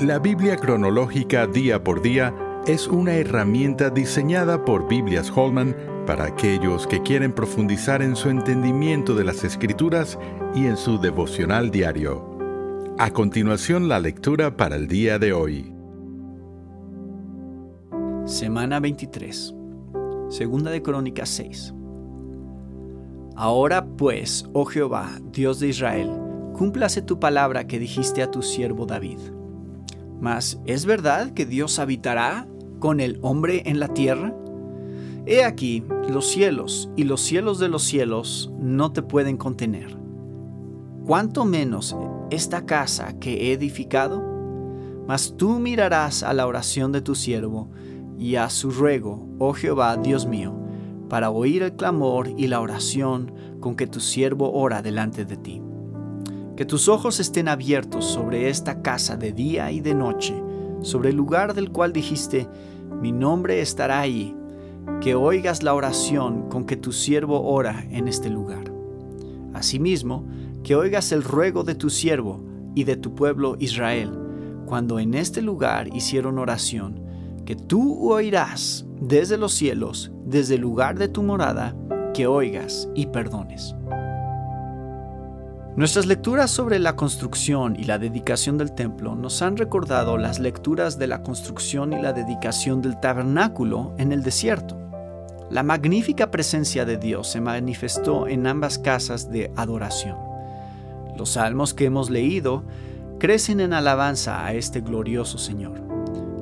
La Biblia cronológica día por día es una herramienta diseñada por Biblias Holman para aquellos que quieren profundizar en su entendimiento de las escrituras y en su devocional diario. A continuación la lectura para el día de hoy. Semana 23. Segunda de Crónicas 6. Ahora pues, oh Jehová, Dios de Israel, cúmplase tu palabra que dijiste a tu siervo David mas, ¿es verdad que Dios habitará con el hombre en la tierra? He aquí, los cielos y los cielos de los cielos no te pueden contener. ¿Cuánto menos esta casa que he edificado? Mas tú mirarás a la oración de tu siervo y a su ruego, oh Jehová, Dios mío, para oír el clamor y la oración con que tu siervo ora delante de ti. Que tus ojos estén abiertos sobre esta casa de día y de noche, sobre el lugar del cual dijiste, mi nombre estará ahí. Que oigas la oración con que tu siervo ora en este lugar. Asimismo, que oigas el ruego de tu siervo y de tu pueblo Israel, cuando en este lugar hicieron oración, que tú oirás desde los cielos, desde el lugar de tu morada, que oigas y perdones. Nuestras lecturas sobre la construcción y la dedicación del templo nos han recordado las lecturas de la construcción y la dedicación del tabernáculo en el desierto. La magnífica presencia de Dios se manifestó en ambas casas de adoración. Los salmos que hemos leído crecen en alabanza a este glorioso Señor.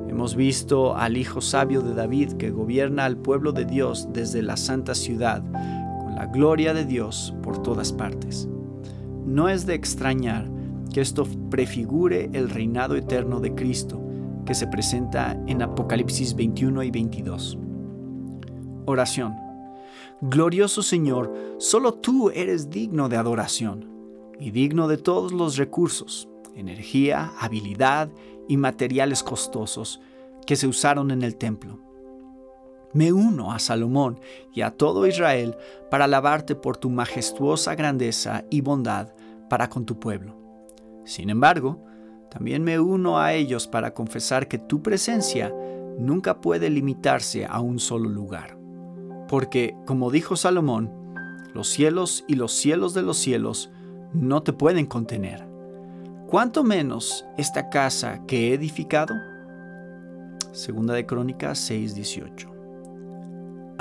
Hemos visto al Hijo sabio de David que gobierna al pueblo de Dios desde la santa ciudad, con la gloria de Dios por todas partes. No es de extrañar que esto prefigure el reinado eterno de Cristo que se presenta en Apocalipsis 21 y 22. Oración. Glorioso Señor, solo tú eres digno de adoración y digno de todos los recursos, energía, habilidad y materiales costosos que se usaron en el templo. Me uno a Salomón y a todo Israel para alabarte por tu majestuosa grandeza y bondad para con tu pueblo. Sin embargo, también me uno a ellos para confesar que tu presencia nunca puede limitarse a un solo lugar. Porque, como dijo Salomón, los cielos y los cielos de los cielos no te pueden contener. ¿Cuánto menos esta casa que he edificado? Segunda de Crónicas 6:18.